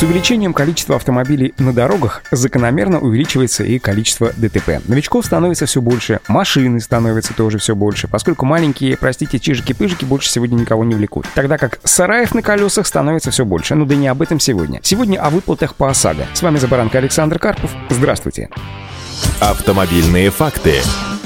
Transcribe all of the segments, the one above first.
С увеличением количества автомобилей на дорогах закономерно увеличивается и количество ДТП. Новичков становится все больше, машины становятся тоже все больше, поскольку маленькие, простите, чижики-пыжики больше сегодня никого не влекут. Тогда как сараев на колесах становится все больше. Ну да не об этом сегодня. Сегодня о выплатах по ОСАГО. С вами Забаранка Александр Карпов. Здравствуйте. Автомобильные факты.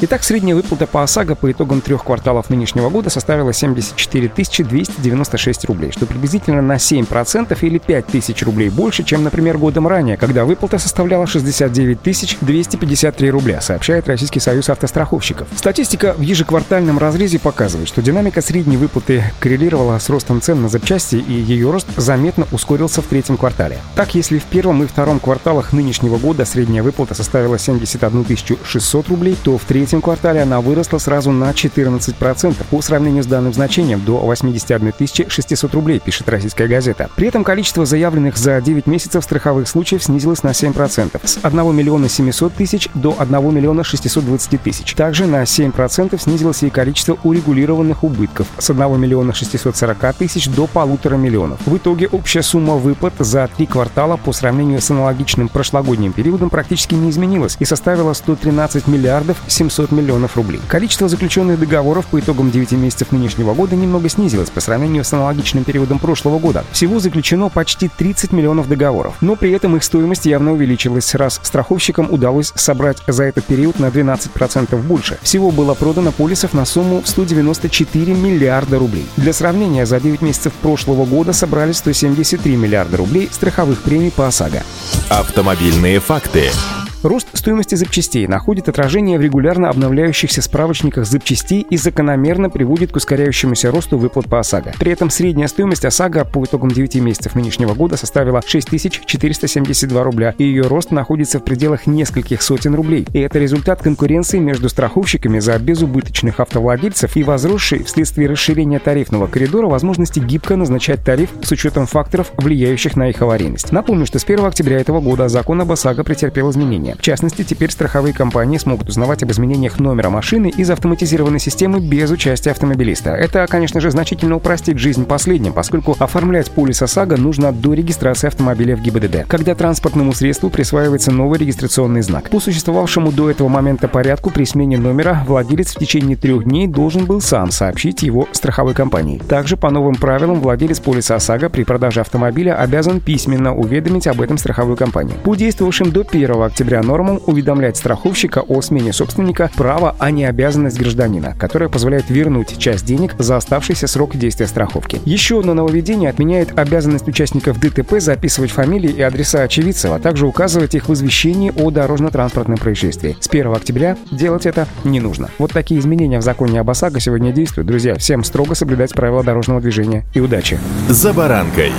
Итак, средняя выплата по ОСАГО по итогам трех кварталов нынешнего года составила 74 296 рублей, что приблизительно на 7% или 5 тысяч рублей больше, чем, например, годом ранее, когда выплата составляла 69 253 рубля, сообщает Российский союз автостраховщиков. Статистика в ежеквартальном разрезе показывает, что динамика средней выплаты коррелировала с ростом цен на запчасти, и ее рост заметно ускорился в третьем квартале. Так, если в первом и втором кварталах нынешнего года средняя выплата составила 71 600 рублей, то в третьем третьем квартале она выросла сразу на 14% по сравнению с данным значением до 81 600 рублей, пишет российская газета. При этом количество заявленных за 9 месяцев страховых случаев снизилось на 7%, с 1 миллиона 700 тысяч до 1 миллиона 620 тысяч. Также на 7% снизилось и количество урегулированных убытков с 1 миллиона 640 тысяч до полутора миллионов. В итоге общая сумма выплат за три квартала по сравнению с аналогичным прошлогодним периодом практически не изменилась и составила 113 миллиардов 700 700 миллионов рублей. Количество заключенных договоров по итогам 9 месяцев нынешнего года немного снизилось по сравнению с аналогичным периодом прошлого года. Всего заключено почти 30 миллионов договоров, но при этом их стоимость явно увеличилась, раз страховщикам удалось собрать за этот период на 12% больше. Всего было продано полисов на сумму 194 миллиарда рублей. Для сравнения, за 9 месяцев прошлого года собрали 173 миллиарда рублей страховых премий по ОСАГО. Автомобильные факты. Рост стоимости запчастей находит отражение в регулярно обновляющихся справочниках запчастей и закономерно приводит к ускоряющемуся росту выплат по ОСАГО. При этом средняя стоимость ОСАГО по итогам 9 месяцев нынешнего года составила 6472 рубля, и ее рост находится в пределах нескольких сотен рублей. И это результат конкуренции между страховщиками за безубыточных автовладельцев и возросшей вследствие расширения тарифного коридора возможности гибко назначать тариф с учетом факторов, влияющих на их аварийность. Напомню, что с 1 октября этого года закон об ОСАГО претерпел изменения. В частности, теперь страховые компании смогут узнавать об изменениях номера машины из автоматизированной системы без участия автомобилиста. Это, конечно же, значительно упростит жизнь последним, поскольку оформлять полис ОСАГО нужно до регистрации автомобиля в ГИБДД, когда транспортному средству присваивается новый регистрационный знак. По существовавшему до этого момента порядку при смене номера владелец в течение трех дней должен был сам сообщить его страховой компании. Также по новым правилам владелец полиса ОСАГО при продаже автомобиля обязан письменно уведомить об этом страховую компанию. По действовавшим до 1 октября нормам уведомлять страховщика о смене собственника право, а не обязанность гражданина, которая позволяет вернуть часть денег за оставшийся срок действия страховки. Еще одно нововведение отменяет обязанность участников ДТП записывать фамилии и адреса очевидцев, а также указывать их в извещении о дорожно-транспортном происшествии. С 1 октября делать это не нужно. Вот такие изменения в законе об ОСАГО сегодня действуют. Друзья, всем строго соблюдать правила дорожного движения и удачи. За баранкой.